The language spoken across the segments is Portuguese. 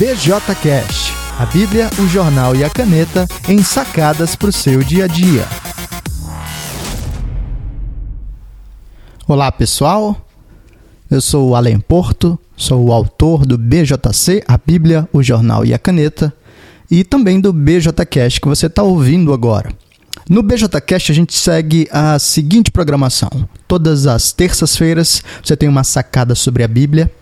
BJCast, a Bíblia, o jornal e a caneta em sacadas para o seu dia a dia. Olá pessoal, eu sou o Alen Porto, sou o autor do BJC, a Bíblia, o jornal e a caneta, e também do BJCast que você está ouvindo agora. No BJCast a gente segue a seguinte programação. Todas as terças-feiras você tem uma sacada sobre a Bíblia.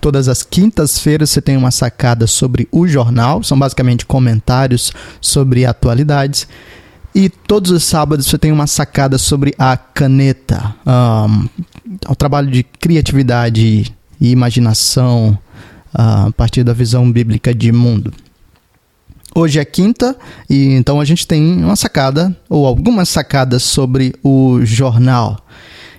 Todas as quintas-feiras você tem uma sacada sobre o jornal, são basicamente comentários sobre atualidades. E todos os sábados você tem uma sacada sobre a caneta, um, o trabalho de criatividade e imaginação uh, a partir da visão bíblica de mundo. Hoje é quinta e então a gente tem uma sacada ou algumas sacadas sobre o jornal.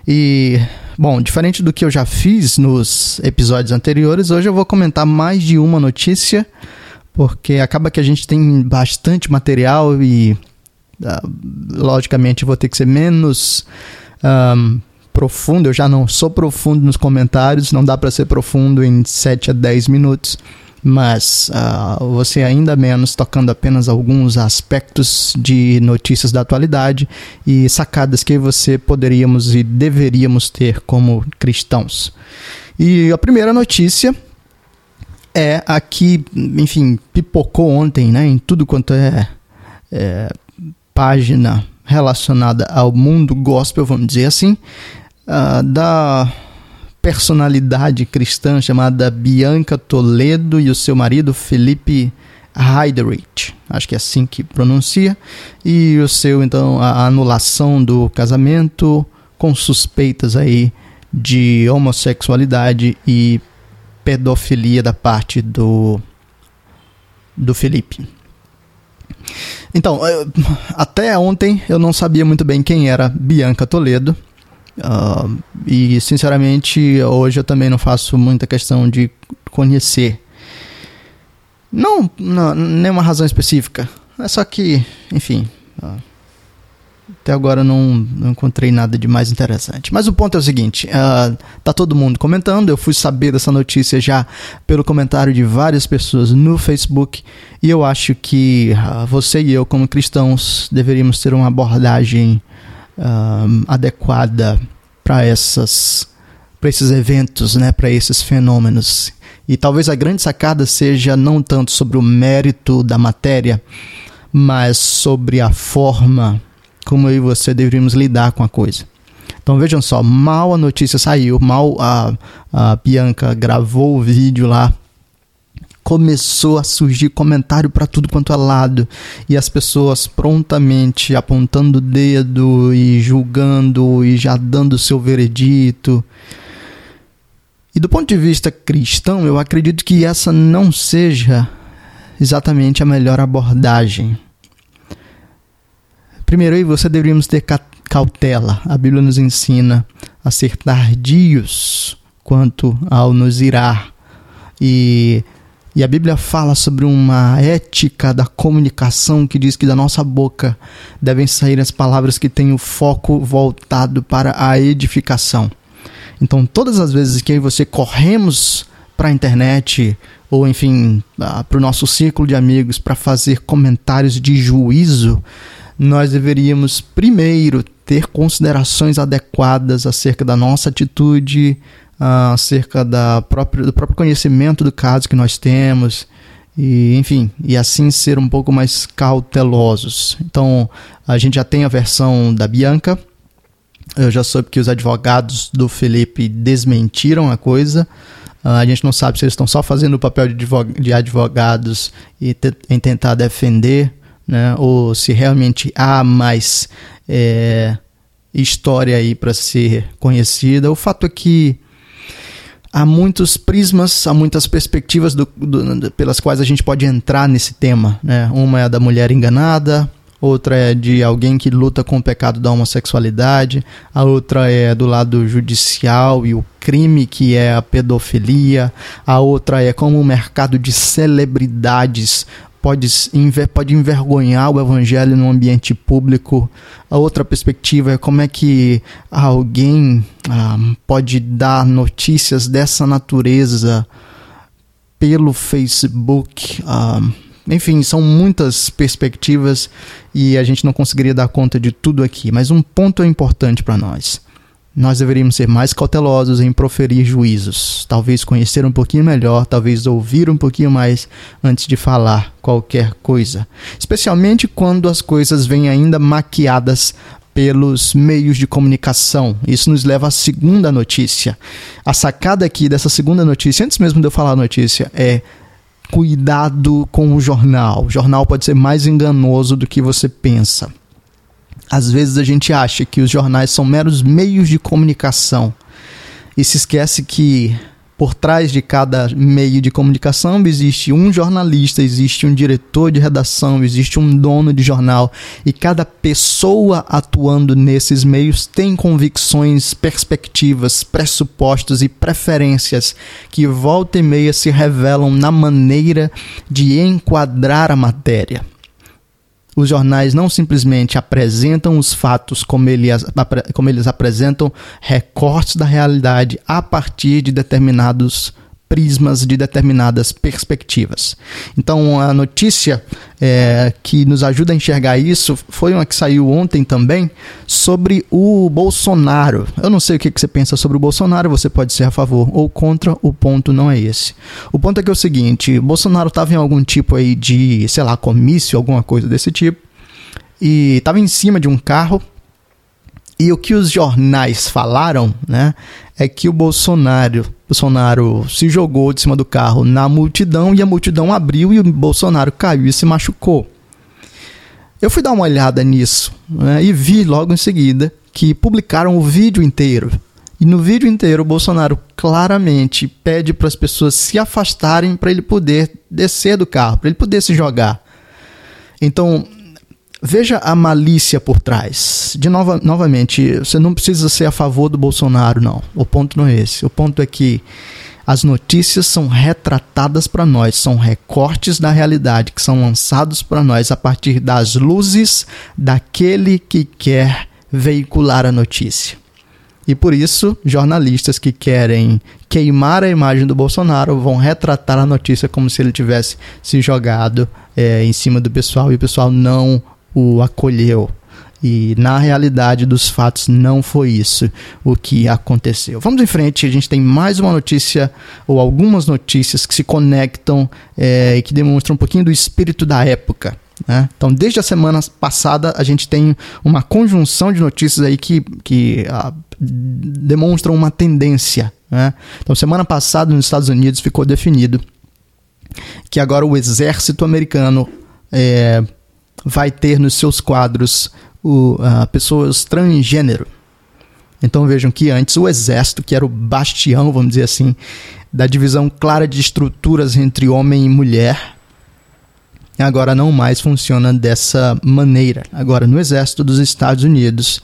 E bom, diferente do que eu já fiz nos episódios anteriores, hoje eu vou comentar mais de uma notícia, porque acaba que a gente tem bastante material e uh, logicamente vou ter que ser menos um, profundo. Eu já não sou profundo nos comentários, não dá para ser profundo em 7 a 10 minutos mas uh, você ainda menos tocando apenas alguns aspectos de notícias da atualidade e sacadas que você poderíamos e deveríamos ter como cristãos. E a primeira notícia é a que, enfim, pipocou ontem, né, em tudo quanto é, é página relacionada ao mundo gospel, vamos dizer assim, uh, da personalidade cristã chamada Bianca Toledo e o seu marido Felipe Heiderich, acho que é assim que pronuncia, e o seu então a anulação do casamento com suspeitas aí de homossexualidade e pedofilia da parte do do Felipe. Então, até ontem eu não sabia muito bem quem era Bianca Toledo. Uh, e sinceramente, hoje eu também não faço muita questão de conhecer. Não, não nenhuma razão específica. É só que, enfim. Uh, até agora não, não, encontrei nada de mais interessante. Mas o ponto é o seguinte: uh, tá todo mundo comentando. Eu fui saber dessa notícia já pelo comentário de várias pessoas no Facebook. E eu acho que uh, você e eu, como cristãos, deveríamos ter uma abordagem uh, adequada para essas para esses eventos, né, para esses fenômenos. E talvez a grande sacada seja não tanto sobre o mérito da matéria, mas sobre a forma como eu e você deveríamos lidar com a coisa. Então vejam só, mal a notícia saiu, mal a, a Bianca gravou o vídeo lá começou a surgir comentário para tudo quanto é lado e as pessoas prontamente apontando o dedo e julgando e já dando seu veredito. E do ponto de vista cristão, eu acredito que essa não seja exatamente a melhor abordagem. Primeiro, aí você deveríamos ter cautela. A Bíblia nos ensina a ser tardios quanto ao nos irar. E e a Bíblia fala sobre uma ética da comunicação que diz que da nossa boca devem sair as palavras que têm o foco voltado para a edificação. Então, todas as vezes que você corremos para a internet ou, enfim, para o nosso círculo de amigos para fazer comentários de juízo, nós deveríamos primeiro ter considerações adequadas acerca da nossa atitude, uh, acerca da própria, do próprio conhecimento do caso que nós temos e enfim e assim ser um pouco mais cautelosos. Então a gente já tem a versão da Bianca. Eu já soube que os advogados do Felipe desmentiram a coisa. Uh, a gente não sabe se eles estão só fazendo o papel de advogados e em tentar defender né, ou se realmente há mais é, história aí para ser conhecida. O fato é que há muitos prismas, há muitas perspectivas do, do, pelas quais a gente pode entrar nesse tema. Né? Uma é a da mulher enganada, outra é de alguém que luta com o pecado da homossexualidade, a outra é do lado judicial e o crime que é a pedofilia, a outra é como o mercado de celebridades pode, pode envergonhar o evangelho no ambiente público. A outra perspectiva é como é que alguém ah, pode dar notícias dessa natureza pelo Facebook. Uh, enfim, são muitas perspectivas e a gente não conseguiria dar conta de tudo aqui. Mas um ponto é importante para nós. Nós deveríamos ser mais cautelosos em proferir juízos, talvez conhecer um pouquinho melhor, talvez ouvir um pouquinho mais antes de falar qualquer coisa, especialmente quando as coisas vêm ainda maquiadas pelos meios de comunicação. Isso nos leva à segunda notícia. A sacada aqui dessa segunda notícia, antes mesmo de eu falar a notícia, é cuidado com o jornal. O jornal pode ser mais enganoso do que você pensa. Às vezes a gente acha que os jornais são meros meios de comunicação e se esquece que por trás de cada meio de comunicação existe um jornalista, existe um diretor de redação, existe um dono de jornal e cada pessoa atuando nesses meios tem convicções, perspectivas, pressupostos e preferências que volta e meia se revelam na maneira de enquadrar a matéria. Os jornais não simplesmente apresentam os fatos como eles, como eles apresentam recortes da realidade a partir de determinados prismas de determinadas perspectivas. Então, a notícia é, que nos ajuda a enxergar isso foi uma que saiu ontem também sobre o Bolsonaro. Eu não sei o que, que você pensa sobre o Bolsonaro, você pode ser a favor ou contra, o ponto não é esse. O ponto é que é o seguinte: Bolsonaro estava em algum tipo aí de, sei lá, comício, alguma coisa desse tipo, e estava em cima de um carro e o que os jornais falaram, né, é que o Bolsonaro, Bolsonaro se jogou de cima do carro na multidão e a multidão abriu e o Bolsonaro caiu e se machucou. Eu fui dar uma olhada nisso né, e vi logo em seguida que publicaram o vídeo inteiro. E no vídeo inteiro, o Bolsonaro claramente pede para as pessoas se afastarem para ele poder descer do carro, para ele poder se jogar. Então, Veja a malícia por trás. De nova, novamente, você não precisa ser a favor do Bolsonaro, não. O ponto não é esse. O ponto é que as notícias são retratadas para nós, são recortes da realidade que são lançados para nós a partir das luzes daquele que quer veicular a notícia. E por isso, jornalistas que querem queimar a imagem do Bolsonaro vão retratar a notícia como se ele tivesse se jogado é, em cima do pessoal e o pessoal não o acolheu. E na realidade dos fatos não foi isso o que aconteceu. Vamos em frente, a gente tem mais uma notícia, ou algumas notícias que se conectam é, e que demonstram um pouquinho do espírito da época. Né? Então, desde a semana passada, a gente tem uma conjunção de notícias aí que, que ah, demonstram uma tendência. Né? Então, semana passada, nos Estados Unidos, ficou definido que agora o exército americano é, vai ter nos seus quadros o, uh, pessoas transgênero. Então vejam que antes o exército, que era o bastião, vamos dizer assim, da divisão clara de estruturas entre homem e mulher, agora não mais funciona dessa maneira. Agora, no exército dos Estados Unidos,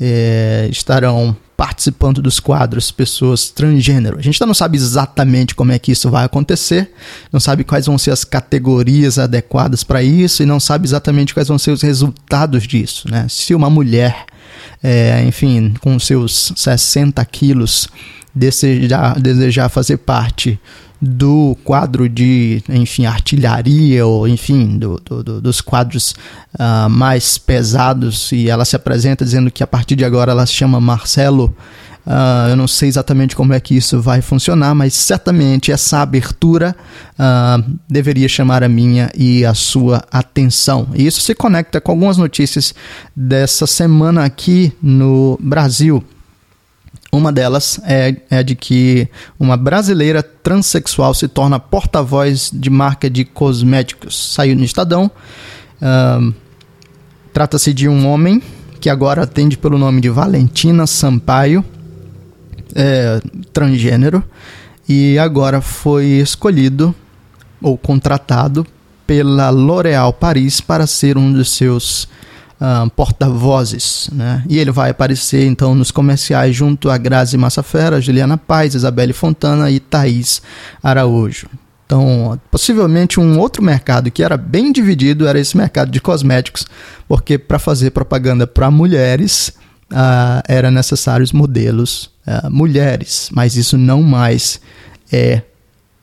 é, estarão participando dos quadros pessoas transgênero. A gente ainda não sabe exatamente como é que isso vai acontecer, não sabe quais vão ser as categorias adequadas para isso e não sabe exatamente quais vão ser os resultados disso. Né? Se uma mulher, é, enfim, com seus 60 quilos, desejar, desejar fazer parte do quadro de, enfim, artilharia ou, enfim, do, do, dos quadros uh, mais pesados e ela se apresenta dizendo que a partir de agora ela se chama Marcelo. Uh, eu não sei exatamente como é que isso vai funcionar, mas certamente essa abertura uh, deveria chamar a minha e a sua atenção. E isso se conecta com algumas notícias dessa semana aqui no Brasil. Uma delas é, é de que uma brasileira transexual se torna porta-voz de marca de cosméticos. Saiu no Estadão. Uh, Trata-se de um homem que agora atende pelo nome de Valentina Sampaio, é, transgênero, e agora foi escolhido ou contratado pela L'Oréal Paris para ser um dos seus uh, porta-vozes, né? E ele vai aparecer então nos comerciais junto a Grazi Massafera, Juliana Paz, Isabelle Fontana e Thaís Araújo. Então, possivelmente um outro mercado que era bem dividido era esse mercado de cosméticos, porque para fazer propaganda para mulheres uh, era necessários modelos uh, mulheres, mas isso não mais é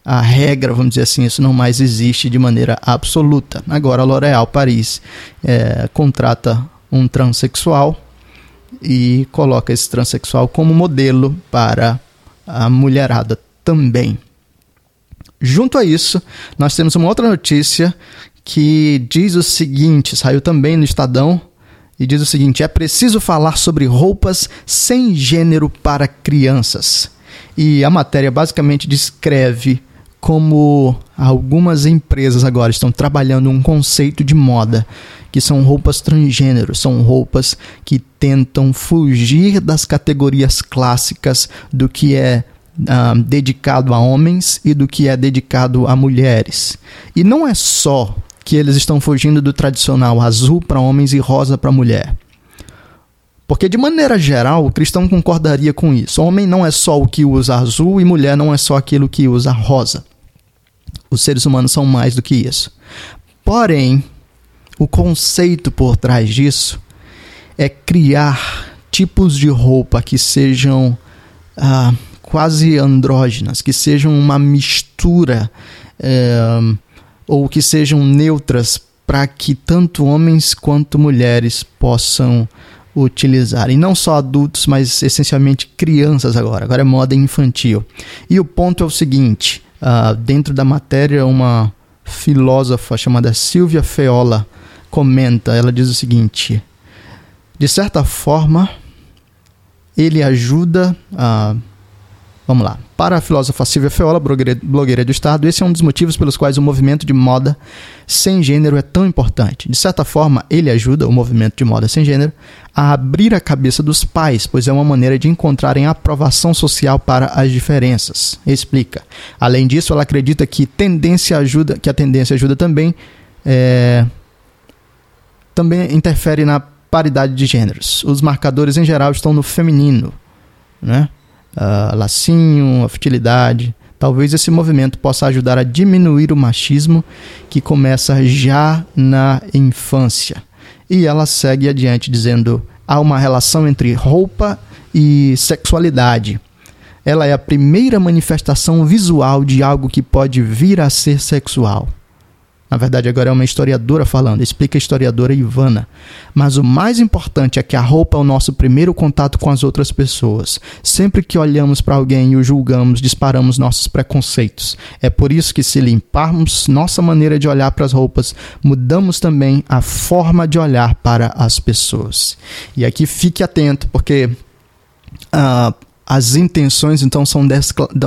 a regra, vamos dizer assim, isso não mais existe de maneira absoluta. Agora a L'Oréal Paris é, contrata um transexual e coloca esse transexual como modelo para a mulherada também. Junto a isso, nós temos uma outra notícia que diz o seguinte: saiu também no Estadão e diz o seguinte: é preciso falar sobre roupas sem gênero para crianças. E a matéria basicamente descreve como algumas empresas agora estão trabalhando um conceito de moda que são roupas transgênero, são roupas que tentam fugir das categorias clássicas do que é uh, dedicado a homens e do que é dedicado a mulheres. E não é só que eles estão fugindo do tradicional azul para homens e rosa para mulher. Porque, de maneira geral, o cristão concordaria com isso. Homem não é só o que usa azul e mulher não é só aquilo que usa rosa. Os seres humanos são mais do que isso. Porém, o conceito por trás disso é criar tipos de roupa que sejam ah, quase andrógenas, que sejam uma mistura eh, ou que sejam neutras para que tanto homens quanto mulheres possam utilizar. E não só adultos, mas essencialmente crianças agora. Agora é moda infantil. E o ponto é o seguinte: uh, dentro da matéria, uma filósofa chamada Silvia Feola comenta, ela diz o seguinte: de certa forma, ele ajuda a. Vamos lá. Para a filósofa Silvia Feola, blogueira do Estado, esse é um dos motivos pelos quais o movimento de moda sem gênero é tão importante. De certa forma, ele ajuda o movimento de moda sem gênero a abrir a cabeça dos pais, pois é uma maneira de encontrarem aprovação social para as diferenças. Explica. Além disso, ela acredita que tendência ajuda, que a tendência ajuda também é, também interfere na paridade de gêneros. Os marcadores em geral estão no feminino, né? Uh, lacinho, a futilidade. Talvez esse movimento possa ajudar a diminuir o machismo que começa já na infância. E ela segue adiante dizendo: há uma relação entre roupa e sexualidade. Ela é a primeira manifestação visual de algo que pode vir a ser sexual. Na verdade, agora é uma historiadora falando, explica a historiadora Ivana. Mas o mais importante é que a roupa é o nosso primeiro contato com as outras pessoas. Sempre que olhamos para alguém e o julgamos, disparamos nossos preconceitos. É por isso que, se limparmos nossa maneira de olhar para as roupas, mudamos também a forma de olhar para as pessoas. E aqui fique atento, porque. Uh, as intenções então são,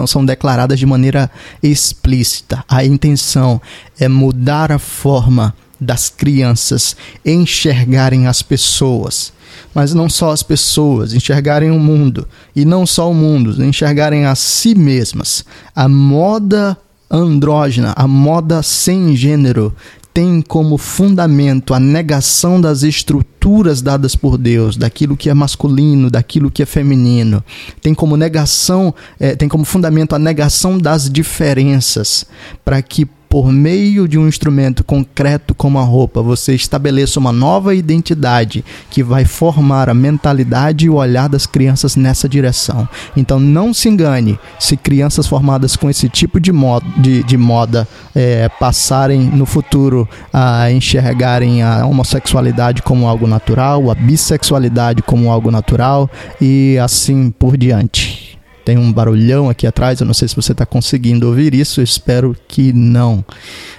são declaradas de maneira explícita. A intenção é mudar a forma das crianças enxergarem as pessoas, mas não só as pessoas, enxergarem o mundo e não só o mundo, enxergarem a si mesmas. A moda andrógena, a moda sem gênero, tem como fundamento a negação das estruturas dadas por Deus, daquilo que é masculino, daquilo que é feminino. Tem como negação, é, tem como fundamento a negação das diferenças, para que por meio de um instrumento concreto como a roupa, você estabeleça uma nova identidade que vai formar a mentalidade e o olhar das crianças nessa direção. Então não se engane se crianças formadas com esse tipo de moda, de, de moda é, passarem no futuro a enxergarem a homossexualidade como algo natural, a bissexualidade como algo natural e assim por diante. Tem um barulhão aqui atrás, eu não sei se você está conseguindo ouvir isso, eu espero que não.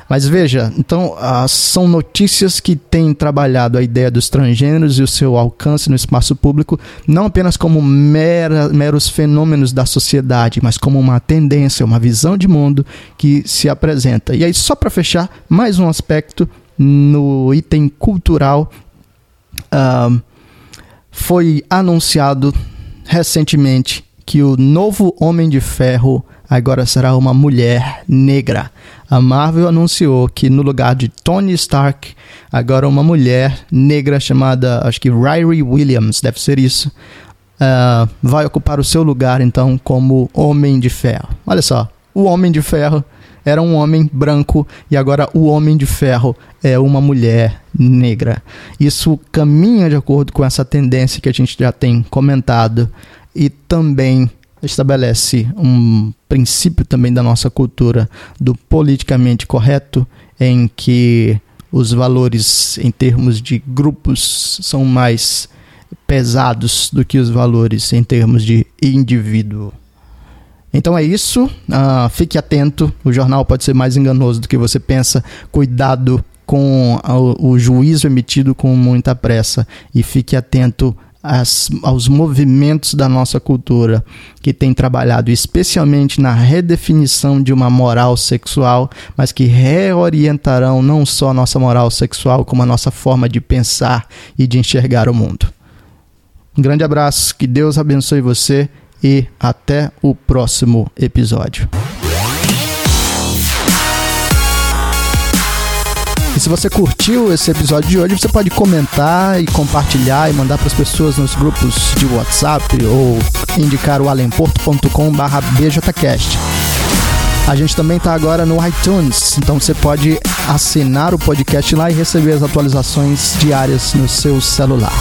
Mas veja, então ah, são notícias que têm trabalhado a ideia dos transgêneros e o seu alcance no espaço público, não apenas como mera, meros fenômenos da sociedade, mas como uma tendência, uma visão de mundo que se apresenta. E aí, só para fechar, mais um aspecto no item cultural. Ah, foi anunciado recentemente que o novo Homem de Ferro agora será uma mulher negra. A Marvel anunciou que no lugar de Tony Stark, agora uma mulher negra chamada, acho que Ryrie Williams, deve ser isso, uh, vai ocupar o seu lugar então como Homem de Ferro. Olha só, o Homem de Ferro era um homem branco e agora o Homem de Ferro é uma mulher negra. Isso caminha de acordo com essa tendência que a gente já tem comentado e também estabelece um princípio também da nossa cultura do politicamente correto, em que os valores em termos de grupos são mais pesados do que os valores em termos de indivíduo. Então é isso. Uh, fique atento. O jornal pode ser mais enganoso do que você pensa. Cuidado com o, o juízo emitido com muita pressa e fique atento as, aos movimentos da nossa cultura que tem trabalhado especialmente na redefinição de uma moral sexual, mas que reorientarão não só a nossa moral sexual, como a nossa forma de pensar e de enxergar o mundo. Um grande abraço, que Deus abençoe você e até o próximo episódio. Se você curtiu esse episódio de hoje, você pode comentar e compartilhar e mandar para as pessoas nos grupos de WhatsApp ou indicar o alemporto.com/bjcast. A gente também está agora no iTunes, então você pode assinar o podcast lá e receber as atualizações diárias no seu celular.